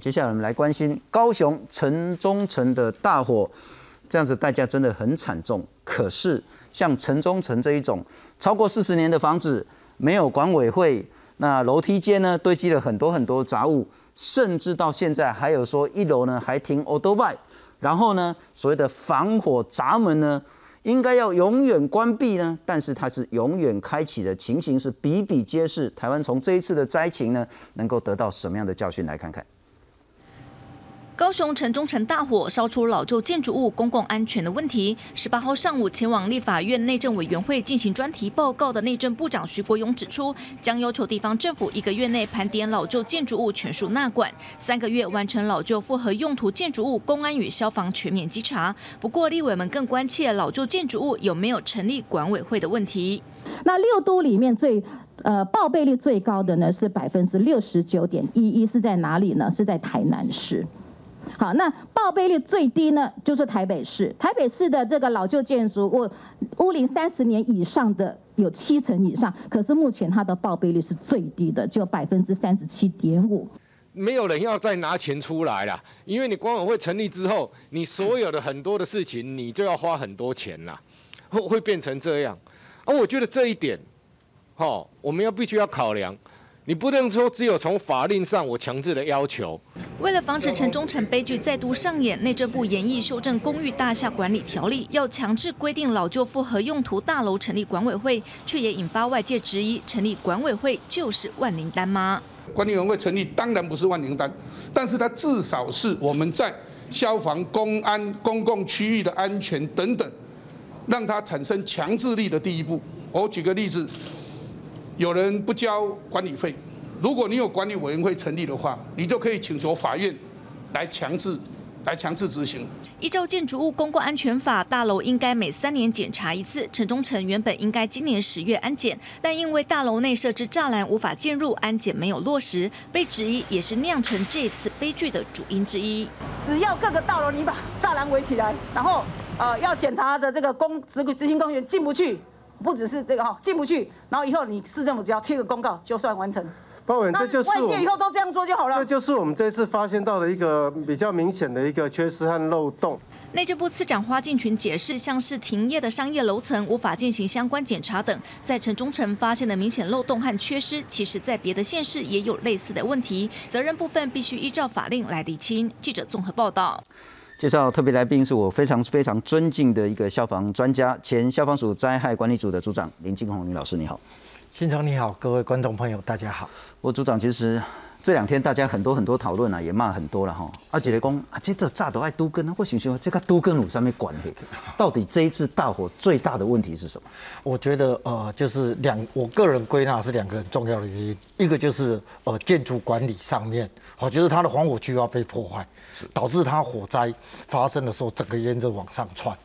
接下来我们来关心高雄城中城的大火，这样子代价真的很惨重。可是像城中城这一种超过四十年的房子，没有管委会，那楼梯间呢堆积了很多很多杂物，甚至到现在还有说一楼呢还停 o d o b i 然后呢所谓的防火闸门呢应该要永远关闭呢，但是它是永远开启的情形是比比皆是。台湾从这一次的灾情呢，能够得到什么样的教训？来看看。高雄城中城大火烧出老旧建筑物公共安全的问题。十八号上午前往立法院内政委员会进行专题报告的内政部长徐国勇指出，将要求地方政府一个月内盘点老旧建筑物全数纳管，三个月完成老旧复合用途建筑物公安与消防全面稽查。不过，立委们更关切老旧建筑物有没有成立管委会的问题。那六都里面最呃报备率最高的呢是百分之六十九点一一，是在哪里呢？是在台南市。好，那报备率最低呢，就是台北市。台北市的这个老旧建筑物，屋龄三十年以上的有七成以上，可是目前它的报备率是最低的，就百分之三十七点五。没有人要再拿钱出来了，因为你管委会成立之后，你所有的很多的事情，你就要花很多钱了，会会变成这样。而我觉得这一点，哈，我们要必须要考量。你不能说只有从法令上我强制的要求。为了防止城中城悲剧再度上演，内政部研议修正公寓大厦管理条例，要强制规定老旧复合用途大楼成立管委会，却也引发外界质疑：成立管委会就是万灵丹吗？管理委员会成立当然不是万灵丹，但是它至少是我们在消防、公安、公共区域的安全等等，让它产生强制力的第一步。我举个例子。有人不交管理费，如果你有管理委员会成立的话，你就可以请求法院来强制，来强制执行。依照建筑物公共安全法，大楼应该每三年检查一次。城中城原本应该今年十月安检，但因为大楼内设置栅栏无法进入，安检没有落实，被质疑也是酿成这次悲剧的主因之一。只要各个大楼你把栅栏围起来，然后呃要检查的这个公执执行公务员进不去。不只是这个哈进不去，然后以后你市政府只要贴个公告就算完成。包文，这就是外界以后都这样做就好了。这就是我们这次发现到的一个比较明显的一个缺失和漏洞。内政部次长花敬群解释，像是停业的商业楼层无法进行相关检查等，在城中城发现的明显漏洞和缺失，其实在别的县市也有类似的问题，责任部分必须依照法令来厘清。记者综合报道。介绍特别来宾是我非常非常尊敬的一个消防专家，前消防署灾害管理组的组长林金红林老师，你好。新成你好，各位观众朋友大家好。我组长其实。这两天大家很多很多讨论啊，也骂很多了哈。阿杰雷公啊，这这炸都爱都根啊，我想说这个都根路上面管的，到底这一次大火最大的问题是什么？我觉得呃，就是两，我个人归纳是两个很重要的原因，一个就是呃建筑管理上面，好，就是它的防火区要被破坏，导致它火灾发生的时候整个烟就往上窜。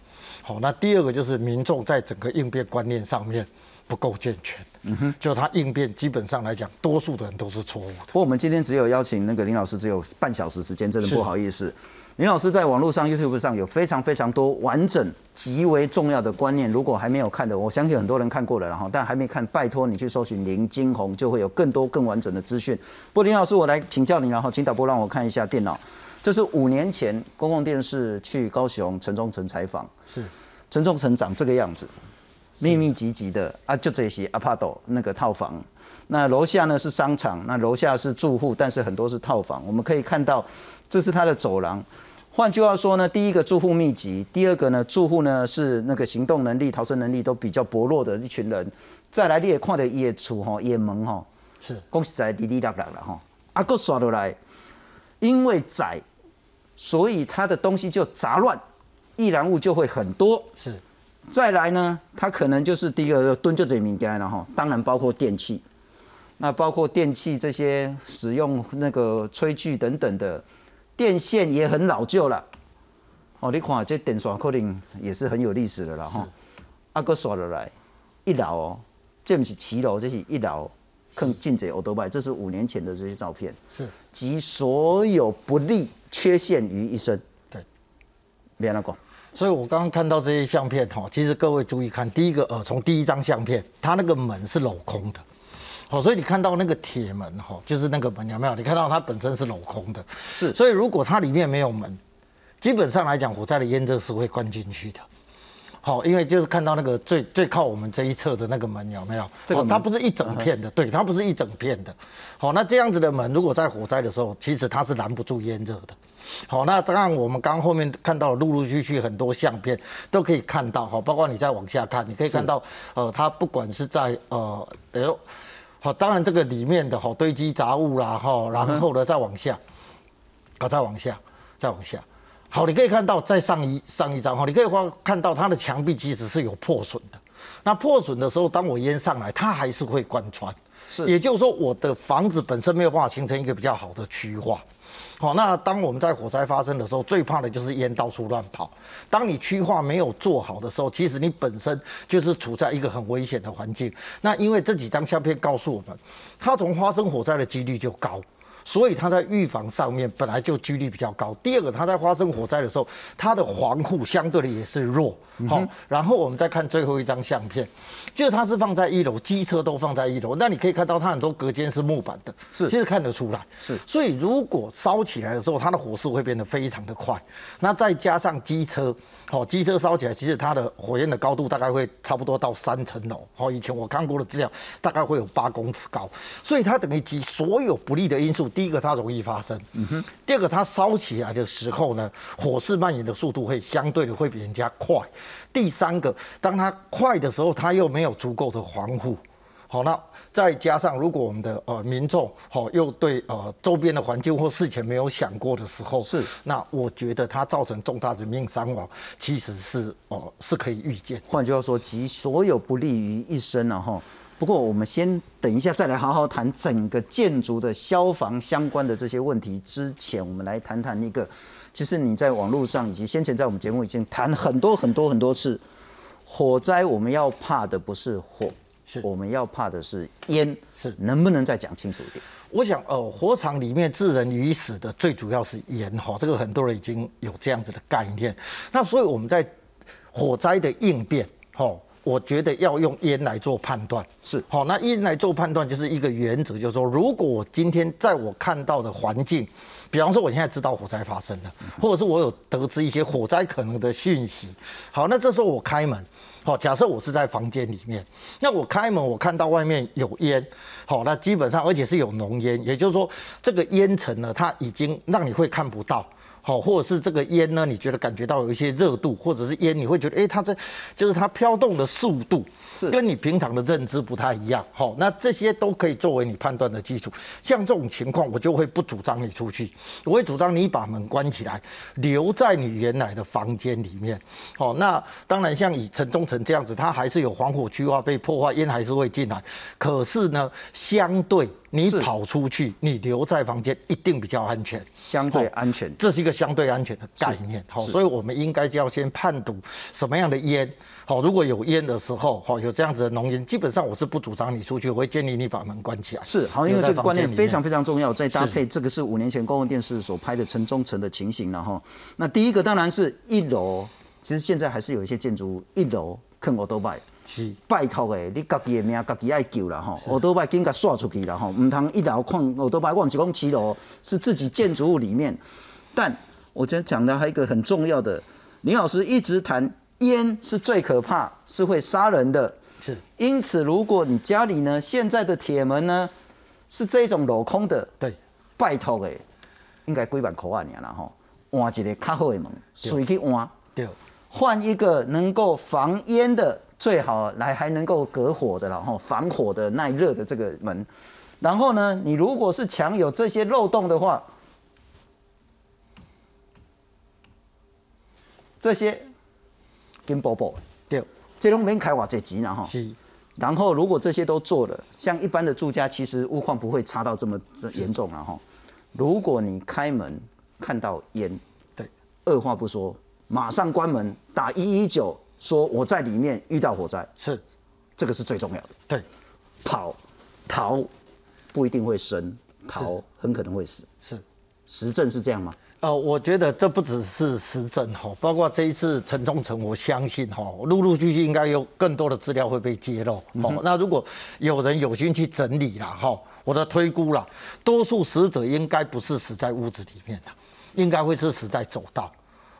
好，那第二个就是民众在整个应变观念上面。不够健全，嗯哼，就他应变基本上来讲，多数的人都是错误的。不过我们今天只有邀请那个林老师，只有半小时时间，真的不好意思。林老师在网络上 YouTube 上有非常非常多完整、极为重要的观念，如果还没有看的，我相信很多人看过了，然后但还没看，拜托你去搜寻林金红，就会有更多更完整的资讯。不过林老师，我来请教您，然后请导播让我看一下电脑，这是五年前公共电视去高雄城中城采访，是城中城长这个样子。密密集集的啊，就这些 apart 那个套房，那楼下呢是商场，那楼下是住户，但是很多是套房。我们可以看到，这是它的走廊。换句话说呢，第一个住户密集，第二个呢住户呢是那个行动能力、逃生能力都比较薄弱的一群人。再来你也看到野厝哈、野门吼，是恭喜在滴滴答答了哈。啊，个刷落来，因为窄，所以它的东西就杂乱，易燃物就会很多。是。再来呢，它可能就是第一个蹲就这敏感了哈，当然包括电器，那包括电器这些使用那个炊具等等的电线也很老旧了。哦，你看这电线可能也是很有历史的了哈。阿哥刷落来一楼哦，这不是七楼，这是一楼，更进这欧多拜，这是五年前的这些照片，是集所有不利缺陷于一身。对，别那个。所以我刚刚看到这些相片哈，其实各位注意看，第一个呃，从第一张相片，它那个门是镂空的，好，所以你看到那个铁门哈，就是那个门有没有？你看到它本身是镂空的，是所以如果它里面没有门，基本上来讲，火灾的烟热是会灌进去的。好，因为就是看到那个最最靠我们这一侧的那个门有没有？这个门哦它不是一整片的，对，它不是一整片的。好，那这样子的门，如果在火灾的时候，其实它是拦不住烟热的。好，那当然我们刚后面看到陆陆续续很多相片都可以看到，哈，包括你再往下看，你可以看到，呃，它不管是在呃，哎呦，好，当然这个里面的哈堆积杂物啦，哈，然后呢再往下，好，再往下，再往下。好，你可以看到在上一上一张哈，你可以看看到它的墙壁其实是有破损的。那破损的时候，当我烟上来，它还是会贯穿。是也就是说，我的房子本身没有办法形成一个比较好的区化。好，那当我们在火灾发生的时候，最怕的就是烟到处乱跑。当你区划没有做好的时候，其实你本身就是处在一个很危险的环境。那因为这几张相片告诉我们，它从发生火灾的几率就高。所以它在预防上面本来就几率比较高。第二个，它在发生火灾的时候，它的防护相对的也是弱。好，然后我们再看最后一张相片，就是它是放在一楼，机车都放在一楼，那你可以看到它很多隔间是木板的，是其实看得出来。是所以如果烧起来的时候，它的火势会变得非常的快。那再加上机车，好，机车烧起来，其实它的火焰的高度大概会差不多到三层楼。好，以前我看过的资料，大概会有八公尺高。所以它等于集所有不利的因素，第一个它容易发生，嗯哼，第二个它烧起来的时候呢，火势蔓延的速度会相对的会比人家快。第三个，当它快的时候，它又没有足够的防护。好，那再加上如果我们的呃民众好、又对呃周边的环境或事前没有想过的时候，是，那我觉得它造成重大人命伤亡，其实是哦、是可以预见。换句话说，集所有不利于一身了哈。不过我们先等一下再来好好谈整个建筑的消防相关的这些问题。之前我们来谈谈一个，其实你在网络上以及先前在我们节目已经谈很多很多很多次，火灾我们要怕的不是火，是我们要怕的是烟。是能不能再讲清楚一点？我想，呃，火场里面致人于死的最主要是烟哈，这个很多人已经有这样子的概念。那所以我们在火灾的应变，哈，我觉得要用烟来做判断。是好，那烟来做判断就是一个原则，就是说，如果我今天在我看到的环境，比方说我现在知道火灾发生了，或者是我有得知一些火灾可能的讯息，好，那这时候我开门。好，假设我是在房间里面，那我开门，我看到外面有烟，好，那基本上而且是有浓烟，也就是说这个烟尘呢，它已经让你会看不到。好，或者是这个烟呢，你觉得感觉到有一些热度，或者是烟你会觉得，哎，它这就是它飘动的速度是跟你平常的认知不太一样。好，那这些都可以作为你判断的基础。像这种情况，我就会不主张你出去，我会主张你把门关起来，留在你原来的房间里面。好，那当然像以城中城这样子，它还是有防火区啊，被破坏，烟还是会进来。可是呢，相对你跑出去，你留在房间一定比较安全。相对安全。这是一个相对安全的概念，好，是所以我们应该就要先判读什么样的烟，好，如果有烟的时候，好，有这样子的浓烟，基本上我是不主张你出去，我会建议你把门关起来。是好，因为这个观念非常非常常重要，再搭配这个是五年前公共电视所拍的城中城的情形然后，那第一个当然是一楼，其实现在还是有一些建筑物一楼坑我都拜。是。拜托诶，你家己的命家己爱救啦吼，奥多拜紧甲刷出去啦吼，唔通一楼看奥多拜，我唔是讲七楼，是自己建筑物里面。但我今天讲的还有一个很重要的，林老师一直谈烟是最可怕，是会杀人的。是，因此如果你家里呢现在的铁门呢是这种镂空的，对，拜托诶，应该几万块啊啦吼，换一个较好的门，随去换。对，换一个能够防烟的，最好来还能够隔火的，然后防火的、耐热的这个门。然后呢，你如果是墙有这些漏洞的话，这些金宝宝，对，这种免开偌这钱啦哈。是，然后如果这些都做了，像一般的住家，其实屋况不会差到这么严重了哈。如果你开门看到烟，对，二话不说，马上关门，打一一九，说我在里面遇到火灾，是，这个是最重要的。对，跑逃不一定会生，逃很可能会死。是，实证是这样吗？呃，我觉得这不只是实证哈，包括这一次陈忠诚，我相信哈，陆陆续续应该有更多的资料会被揭露。哦，那如果有人有心去整理了哈，我的推估了，多数死者应该不是死在屋子里面的，应该会是死在走道。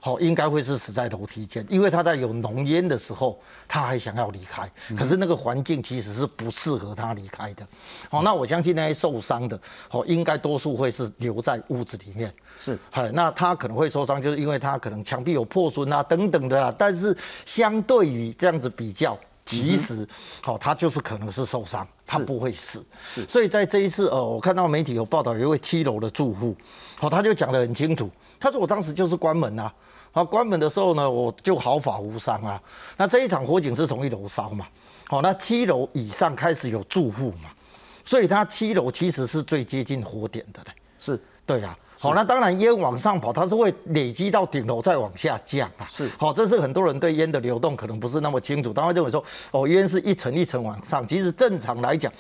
好，应该会是死在楼梯间，因为他在有浓烟的时候，他还想要离开，可是那个环境其实是不适合他离开的。好，那我相信那些受伤的，好，应该多数会是留在屋子里面。是，嗨，那他可能会受伤，就是因为他可能墙壁有破损啊等等的啦。但是相对于这样子比较，其实，好，他就是可能是受伤，他不会死。是，所以在这一次，呃，我看到媒体有报道，有一位七楼的住户，好，他就讲得很清楚，他说我当时就是关门啊。好，关门的时候呢，我就毫发无伤啊。那这一场火警是从一楼烧嘛？好，那七楼以上开始有住户嘛？所以它七楼其实是最接近火点的嘞。是，对呀。好，那当然烟往上跑，它是会累积到顶楼再往下降啊。是，好，这是很多人对烟的流动可能不是那么清楚，他会认为说，哦，烟是一层一层往上。其实正常来讲，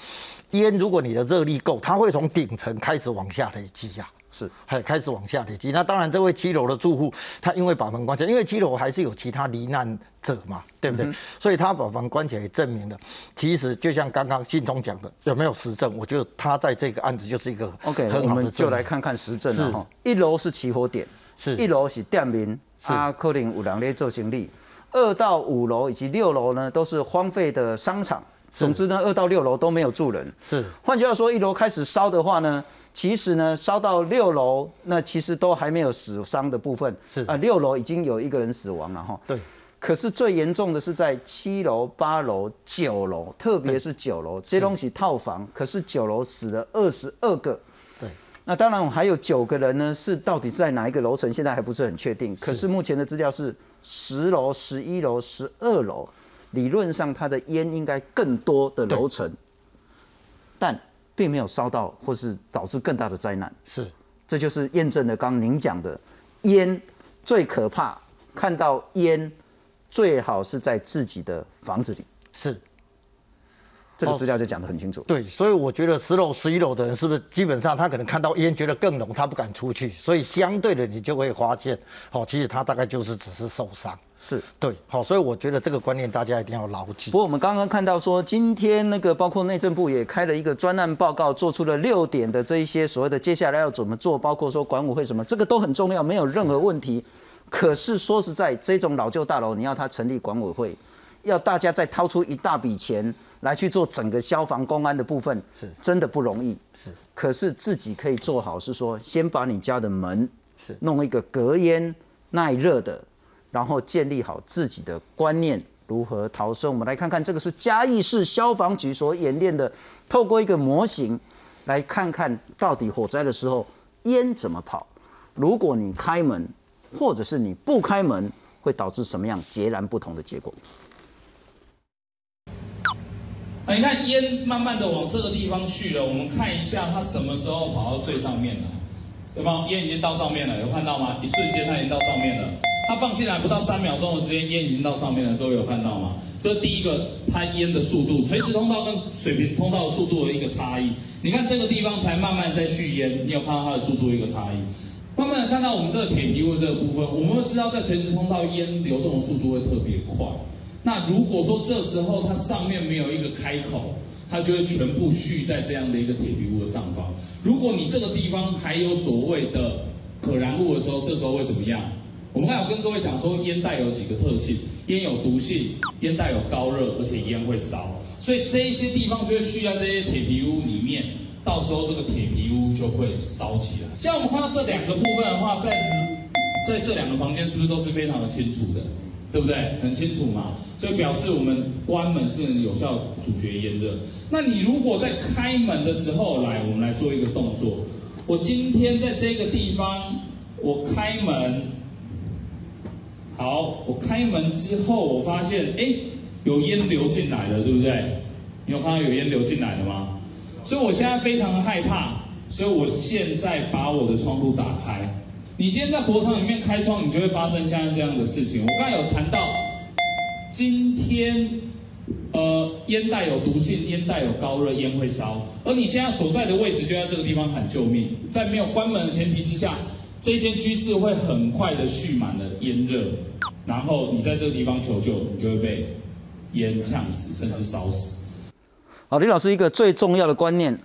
烟如果你的热力够，它会从顶层开始往下累积呀。是，还开始往下累积。那当然，这位七楼的住户，他因为把门关起来，因为七楼还是有其他罹难者嘛，对不对？所以他把门关起来，也证明了，其实就像刚刚信中讲的，有没有实证？我觉得他在这个案子就是一个 OK。我们就来看看实证了哈。一楼是起火点，是一楼是店名，阿克林五郎列做行李。二到五楼以及六楼呢，都是荒废的商场。总之呢，二到六楼都没有住人。是，换句话说，一楼开始烧的话呢？其实呢，烧到六楼，那其实都还没有死伤的部分。是啊，六楼已经有一个人死亡了哈。对。可是最严重的是在七楼、八楼、九楼，特别是九楼，这东西套房，可是九楼死了二十二个。对。那当然我还有九个人呢，是到底在哪一个楼层，现在还不是很确定。可是目前的资料是十楼、十一楼、十二楼，理论上它的烟应该更多的楼层，但。并没有烧到，或是导致更大的灾难。是，这就是验证了刚您讲的，烟最可怕，看到烟最好是在自己的房子里。是。这个资料就讲得很清楚。对，所以我觉得十楼、十一楼的人是不是基本上他可能看到烟觉得更浓，他不敢出去，所以相对的你就会发现，哦，其实他大概就是只是受伤。是对，好，所以我觉得这个观念大家一定要牢记。不过我们刚刚看到说，今天那个包括内政部也开了一个专案报告，做出了六点的这一些所谓的接下来要怎么做，包括说管委会什么，这个都很重要，没有任何问题。可是说实在，这种老旧大楼你要它成立管委会，要大家再掏出一大笔钱。来去做整个消防公安的部分，是真的不容易。是，可是自己可以做好，是说先把你家的门是弄一个隔烟耐热的，然后建立好自己的观念，如何逃生。我们来看看这个是嘉义市消防局所演练的，透过一个模型来看看到底火灾的时候烟怎么跑。如果你开门，或者是你不开门，会导致什么样截然不同的结果？你看烟慢慢的往这个地方去了，我们看一下它什么时候跑到最上面了，对吗？烟已经到上面了，有看到吗？一瞬间它已经到上面了，它放进来不到三秒钟的时间，烟已经到上面了，各位有看到吗？这第一个，它烟的速度，垂直通道跟水平通道速度的一个差异。你看这个地方才慢慢在续烟，你有看到它的速度一个差异。慢慢的看到我们这个铁皮屋这个部分，我们会知道在垂直通道烟流动的速度会特别快。那如果说这时候它上面没有一个开口，它就会全部蓄在这样的一个铁皮屋的上方。如果你这个地方还有所谓的可燃物的时候，这时候会怎么样？我们刚才有跟各位讲说，烟带有几个特性：烟有毒性，烟带有高热，而且烟会烧。所以这一些地方就会蓄在这些铁皮屋里面，到时候这个铁皮屋就会烧起来。像我们看到这两个部分的话，在在这两个房间是不是都是非常的清楚的？对不对？很清楚嘛，所以表示我们关门是有效阻绝烟热。那你如果在开门的时候来，我们来做一个动作。我今天在这个地方，我开门，好，我开门之后，我发现哎，有烟流进来了，对不对？你有看到有烟流进来的吗？所以我现在非常害怕，所以我现在把我的窗户打开。你今天在火场里面开窗，你就会发生现在这样的事情。我刚才有谈到，今天呃，烟带有毒性，烟带有高热，烟会烧。而你现在所在的位置就在这个地方喊救命，在没有关门的前提之下，这间居室会很快的蓄满了烟热，然后你在这个地方求救，你就会被烟呛死，甚至烧死。好，李老师一个最重要的观念：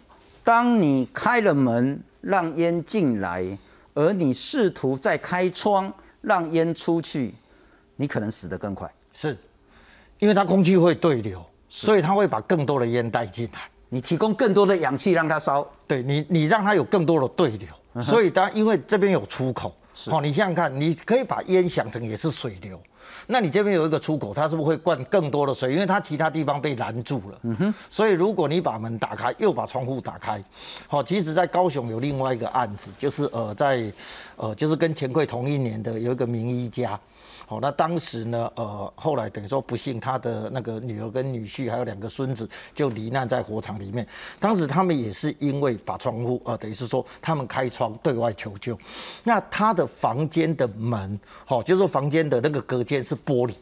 当你开了门让烟进来，而你试图再开窗让烟出去，你可能死得更快。是，因为它空气会对流，所以它会把更多的烟带进来。你提供更多的氧气让它烧，对你，你让它有更多的对流，所以它因为这边有出口，好，你想想看，你可以把烟想成也是水流。那你这边有一个出口，它是不是会灌更多的水？因为它其他地方被拦住了。嗯哼。所以如果你把门打开，又把窗户打开，好，其实，在高雄有另外一个案子，就是呃，在呃，就是跟钱柜同一年的有一个名医家。好，那当时呢，呃，后来等于说不幸，他的那个女儿跟女婿还有两个孙子就罹难在火场里面。当时他们也是因为把窗户，呃，等于是说他们开窗对外求救。那他的房间的门，好，就是说房间的那个隔间是玻璃。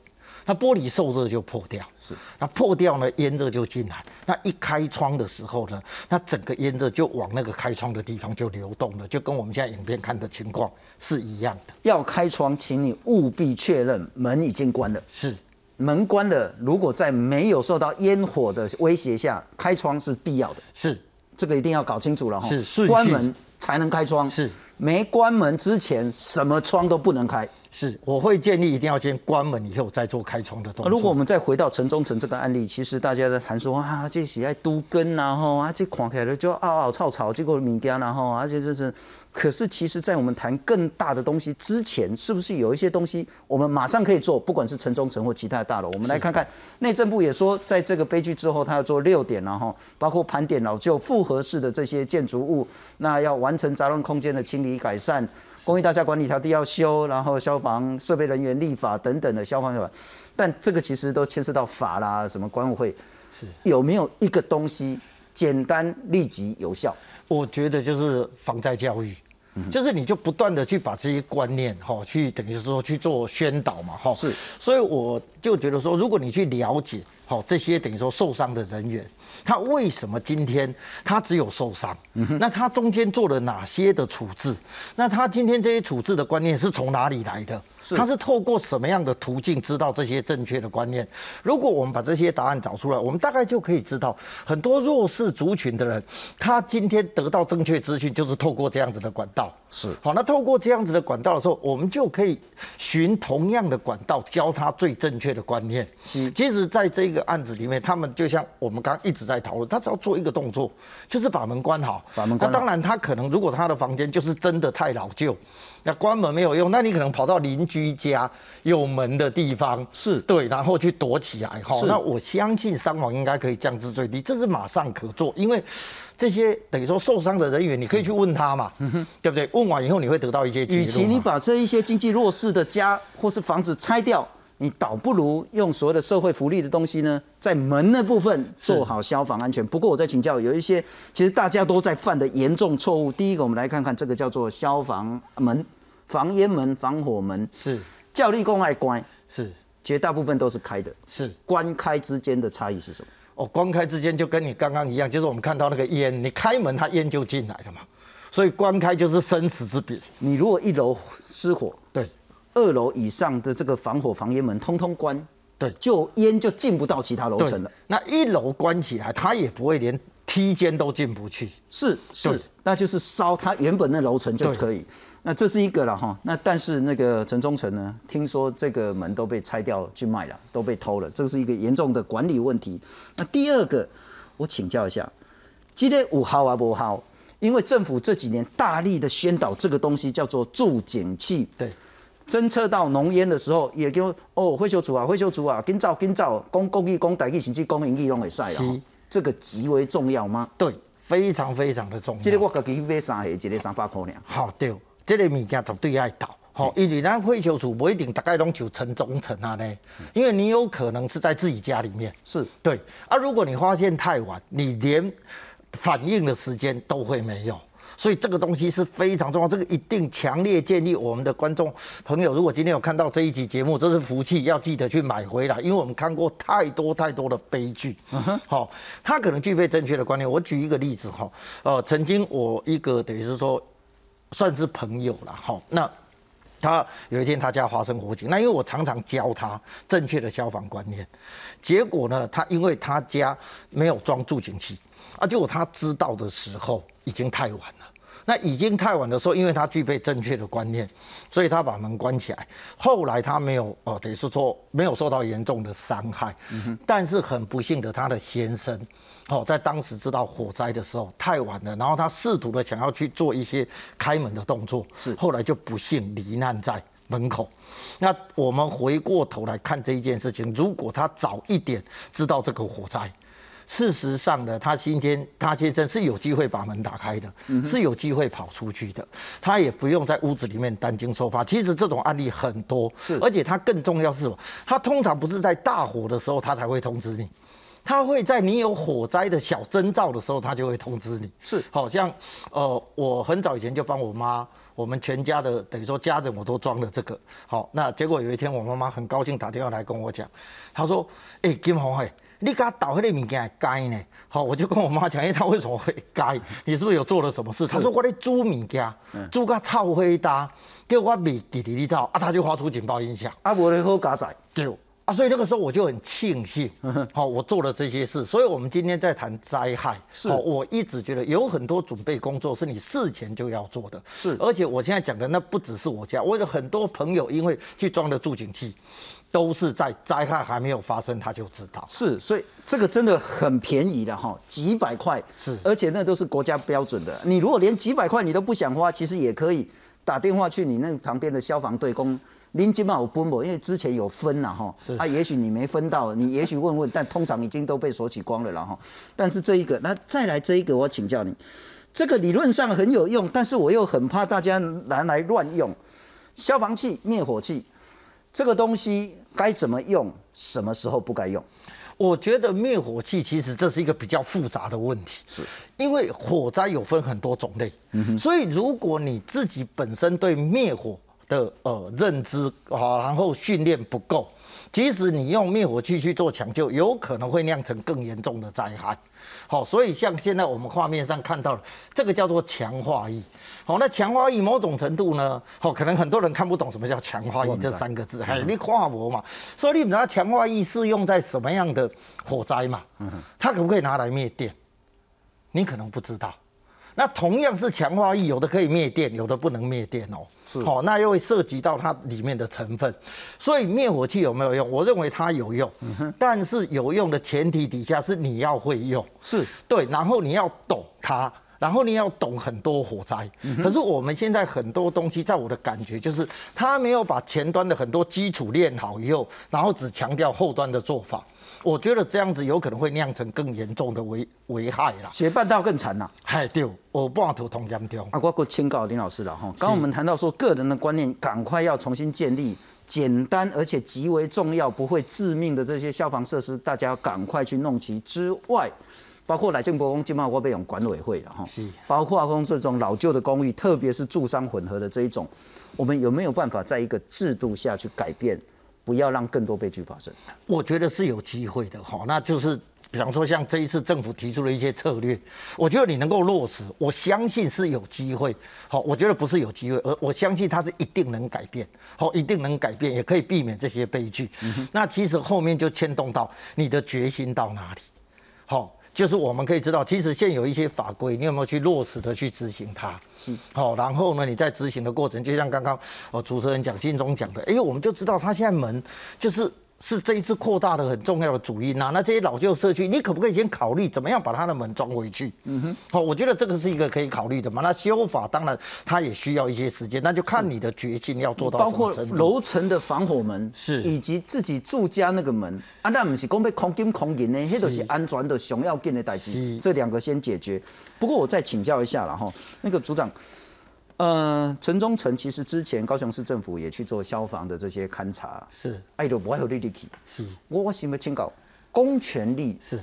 那玻璃受热就破掉，是那破掉呢，烟热就进来。那一开窗的时候呢，那整个烟热就往那个开窗的地方就流动了，就跟我们现在影片看的情况是一样的。要开窗，请你务必确认门已经关了。是门关了，如果在没有受到烟火的威胁下，开窗是必要的。是这个一定要搞清楚了哈。是关门才能开窗。是没关门之前，什么窗都不能开。是，我会建议一定要先关门以后再做开窗的动作。如果我们再回到城中城这个案例，其实大家在谈说啊，这喜爱都根然后啊，这看起来就嗷嗷吵吵，结果物件然后，而且这是。可是，其实，在我们谈更大的东西之前，是不是有一些东西我们马上可以做？不管是城中城或其他的大楼，我们来看看。内政部也说，在这个悲剧之后，他要做六点，然后包括盘点老旧复合式的这些建筑物，那要完成杂乱空间的清理改善，公益大厦管理条例要修，然后消防设备人员立法等等的消防法。但这个其实都牵涉到法啦，什么管委会，是有没有一个东西简单、立即、有效？我觉得就是防灾教育。就是你就不断的去把这些观念哈，去等于说去做宣导嘛哈。是，所以我就觉得说，如果你去了解好这些等于说受伤的人员。他为什么今天他只有受伤？那他中间做了哪些的处置？那他今天这些处置的观念是从哪里来的？他是透过什么样的途径知道这些正确的观念？如果我们把这些答案找出来，我们大概就可以知道很多弱势族群的人，他今天得到正确资讯就是透过这样子的管道。是好，那透过这样子的管道的时候，我们就可以循同样的管道教他最正确的观念。是，其实在这个案子里面，他们就像我们刚一直在讨论，他只要做一个动作，就是把门关好。把门关。那当然，他可能如果他的房间就是真的太老旧，那关门没有用，那你可能跑到邻居家有门的地方，是对，然后去躲起来。哈，那我相信伤亡应该可以降至最低，这是马上可做，因为。这些等于说受伤的人员，你可以去问他嘛，对不对？问完以后，你会得到一些与其你把这一些经济弱势的家或是房子拆掉，你倒不如用所谓的社会福利的东西呢，在门那部分做好消防安全。不过我在请教，有一些其实大家都在犯的严重错误。第一个，我们来看看这个叫做消防门、防烟门、防火门，是教力公爱关，是绝大部分都是开的，是关开之间的差异是什么？哦，关开之间就跟你刚刚一样，就是我们看到那个烟，你开门，它烟就进来了嘛。所以关开就是生死之别。你如果一楼失火，对，二楼以上的这个防火防烟门通通关，对，就烟就进不到其他楼层了。那一楼关起来，它也不会连梯间都进不去。是是，那就是烧它原本的楼层就可以。那这是一个了哈，那但是那个城中城呢？听说这个门都被拆掉去卖了，都被偷了，这是一个严重的管理问题。那第二个，我请教一下，今天五号啊不号，因为政府这几年大力的宣导这个东西叫做助警器，对，侦测到浓烟的时候，也就哦，会修除啊，会修除啊，跟照跟照，公公益公代益，甚至公营义用会晒了，这个极为重要吗？对，非常非常的重要。今天我自己买三盒，一个三百块呢。好，对。这个物件绝对爱倒，吼，因为咱会修处不一定大概拢就城中城啊呢，因为你有可能是在自己家里面，是对。啊，如果你发现太晚，你连反应的时间都会没有，所以这个东西是非常重要，这个一定强烈建议我们的观众朋友，如果今天有看到这一集节目，这是福气，要记得去买回来，因为我们看过太多太多的悲剧。好，他可能具备正确的观念。我举一个例子哈，呃，曾经我一个等于是说算是朋友了，好，那。他有一天他家发生火警，那因为我常常教他正确的消防观念，结果呢，他因为他家没有装助警器，啊，结果他知道的时候已经太晚了。那已经太晚的时候，因为他具备正确的观念，所以他把门关起来。后来他没有哦，等于是说没有受到严重的伤害，但是很不幸的，他的先生。哦，在当时知道火灾的时候太晚了，然后他试图的想要去做一些开门的动作，是后来就不幸罹难在门口。那我们回过头来看这一件事情，如果他早一点知道这个火灾，事实上呢，他今天他先生是有机会把门打开的，是有机会跑出去的，他也不用在屋子里面担惊受怕。其实这种案例很多，是而且他更重要是什么？他通常不是在大火的时候他才会通知你。他会在你有火灾的小征兆的时候，他就会通知你。是，好像，呃，我很早以前就帮我妈，我们全家的等于说家人我都装了这个。好，那结果有一天我妈妈很高兴打电话来跟我讲，她说：“哎，金红嘿，你给他倒那个物件该呢？”好，我就跟我妈讲，哎，他为什么会该？你是不是有做了什么事？他说：“我在煮物件，煮个臭灰搭，叫我未滴滴你照啊，他就发出警报音响。啊，无咧好加载。对啊，所以那个时候我就很庆幸，好，我做了这些事。所以，我们今天在谈灾害，是我一直觉得有很多准备工作是你事前就要做的。是，而且我现在讲的那不只是我家，我有很多朋友因为去装了助警器，都是在灾害还没有发生他就知道。是，所以这个真的很便宜的哈，几百块，是，而且那都是国家标准的。你如果连几百块你都不想花，其实也可以打电话去你那旁边的消防队工。您今晚有分不？因为之前有分了哈，啊，也许你没分到，你也许问问，但通常已经都被锁起光了了哈。但是这一个，那再来这一个，我请教你，这个理论上很有用，但是我又很怕大家拿来乱用。消防器、灭火器，这个东西该怎么用？什么时候不该用？我觉得灭火器其实这是一个比较复杂的问题，是因为火灾有分很多种类，所以如果你自己本身对灭火的呃认知啊，然后训练不够，即使你用灭火器去做抢救，有可能会酿成更严重的灾害。好，所以像现在我们画面上看到的，这个叫做强化液。好，那强化液某种程度呢，好，可能很多人看不懂什么叫强化液这三个字，哎，你跨博嘛，所以你们知道强化液是用在什么样的火灾嘛？嗯，它可不可以拿来灭电？你可能不知道。那同样是强化液，有的可以灭电，有的不能灭电哦。是，好，那又会涉及到它里面的成分。所以灭火器有没有用？我认为它有用，但是有用的前提底下是你要会用，是对，然后你要懂它，然后你要懂很多火灾。可是我们现在很多东西，在我的感觉就是，他没有把前端的很多基础练好以后，然后只强调后端的做法。我觉得这样子有可能会酿成更严重的危危害啦，血半道更惨呐。嗨，对，我半途同江掉。啊，我我请教林老师了哈。刚我们谈到说，个人的观念赶快要重新建立，简单而且极为重要，不会致命的这些消防设施，大家要赶快去弄齐。之外，包括来建博公今晚我被用管委会了哈。是。包括公这种老旧的公寓，特别是住商混合的这一种，我们有没有办法在一个制度下去改变？不要让更多悲剧发生，我觉得是有机会的哈。那就是比方说，像这一次政府提出了一些策略，我觉得你能够落实，我相信是有机会。好，我觉得不是有机会，而我相信它是一定能改变。好，一定能改变，也可以避免这些悲剧。那其实后面就牵动到你的决心到哪里。好。就是我们可以知道，其实现有一些法规，你有没有去落实的去执行它？是，好，然后呢，你在执行的过程，就像刚刚哦主持人讲信中讲的，哎，我们就知道他现在门就是。是这一次扩大的很重要的主因呐。那这些老旧社区，你可不可以先考虑怎么样把它的门装回去？嗯哼，好，我觉得这个是一个可以考虑的嘛。那修法当然它也需要一些时间，那就看你的决心要做到包括楼层的防火门是，以及自己住家那个门啊，那不是讲被空金空银呢，那都是安全的熊要紧的代志。这两个先解决。不过我再请教一下了哈，那个组长。呃，城中城其实之前高雄市政府也去做消防的这些勘察，是，哎，都不会有力气，是，我我想要请教公权力是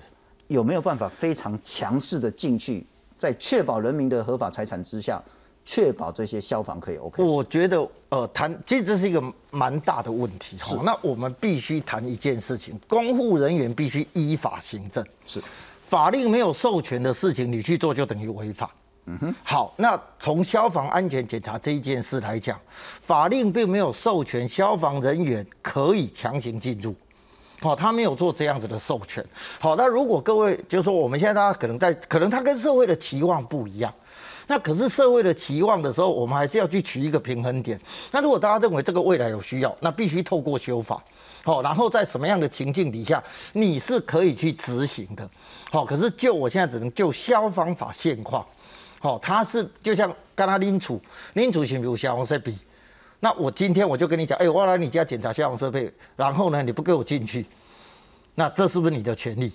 有没有办法非常强势的进去在确保人民的合法财产之下，确保这些消防可以 OK。我觉得，呃，谈其实这是一个蛮大的问题。是那我们必须谈一件事情：公务人员必须依法行政。是，法令没有授权的事情，你去做就等于违法。嗯哼。好，那从消防安全检查这一件事来讲，法令并没有授权消防人员可以强行进入。好，他没有做这样子的授权。好，那如果各位就是说，我们现在大家可能在，可能他跟社会的期望不一样。那可是社会的期望的时候，我们还是要去取一个平衡点。那如果大家认为这个未来有需要，那必须透过修法。好，然后在什么样的情境底下，你是可以去执行的。好，可是就我现在只能就消防法现况。好，他是就像跟他拎楚，拎楚行如消防设备。那我今天我就跟你讲，哎，我要来你家检查消防设备，然后呢，你不给我进去，那这是不是你的权利？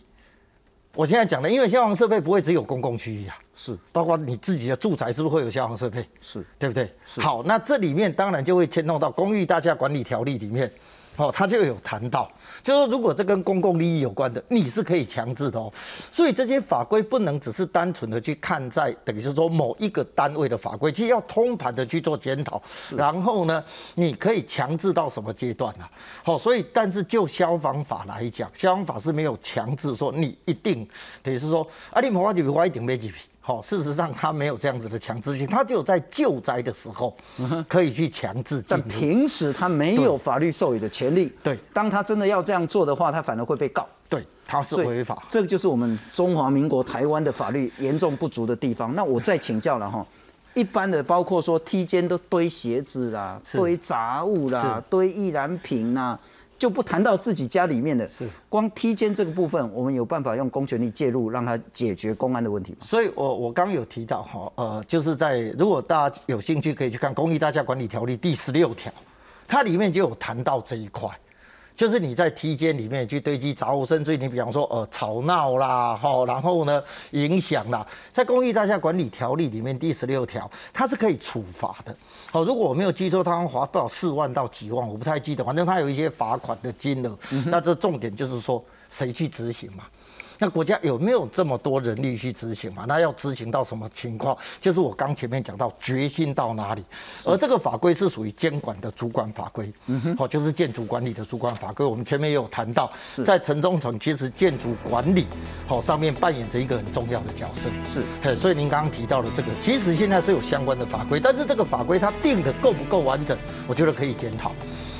我现在讲的，因为消防设备不会只有公共区域啊，是包括你自己的住宅是不是会有消防设备？是对不对？是好，那这里面当然就会牵动到《公寓大厦管理条例》里面，哦，他就有谈到，就是说如果这跟公共利益有关的，你是可以强制的哦。所以这些法规不能只是单纯的去看在等于是说某一个单位的法规，其实要通盘的去做检讨。然后呢，你可以强制到什么阶段呢？好，所以但是就消防法来讲，消防法是没有强制说你一定等于是说啊，你某花几批花一定没几批。好，事实上他没有这样子的强制性，他只有在救灾的时候可以去强制进但。平时他没有法律授予的权利。对当他真的要这样做的话，他反而会被告。对，他是违法。这个就是我们中华民国台湾的法律严重不足的地方。那我再请教了哈，一般的包括说梯间都堆鞋子啦、堆杂物啦、堆易燃品啦，就不谈到自己家里面的。是光梯间这个部分，我们有办法用公权力介入，让它解决公安的问题吗？所以我我刚有提到哈，呃，就是在如果大家有兴趣，可以去看《公益大家管理条例》第十六条，它里面就有谈到这一块。就是你在梯间里面去堆积杂物，甚至于你比方说呃吵闹啦，哈，然后呢影响啦，在《公益大厦管理条例》里面第十六条，它是可以处罚的。好，如果我没有记错，它罚不了四万到几万，我不太记得，反正它有一些罚款的金额。那这重点就是说谁去执行嘛？那国家有没有这么多人力去执行嘛？那要执行到什么情况？就是我刚前面讲到决心到哪里，而这个法规是属于监管的主管法规，嗯哼，好，就是建筑管理的主管法规。我们前面也有谈到，在城中城其实建筑管理好上面扮演着一个很重要的角色，是嘿，所以您刚刚提到的这个，其实现在是有相关的法规，但是这个法规它定的够不够完整，我觉得可以检讨。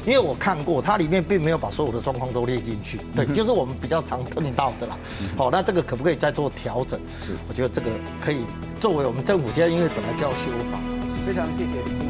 因为我看过，它里面并没有把所有的状况都列进去，对，就是我们比较常碰到的啦。好，那这个可不可以再做调整？是我觉得这个可以作为我们政府现在因为本来就要修法。非常谢谢。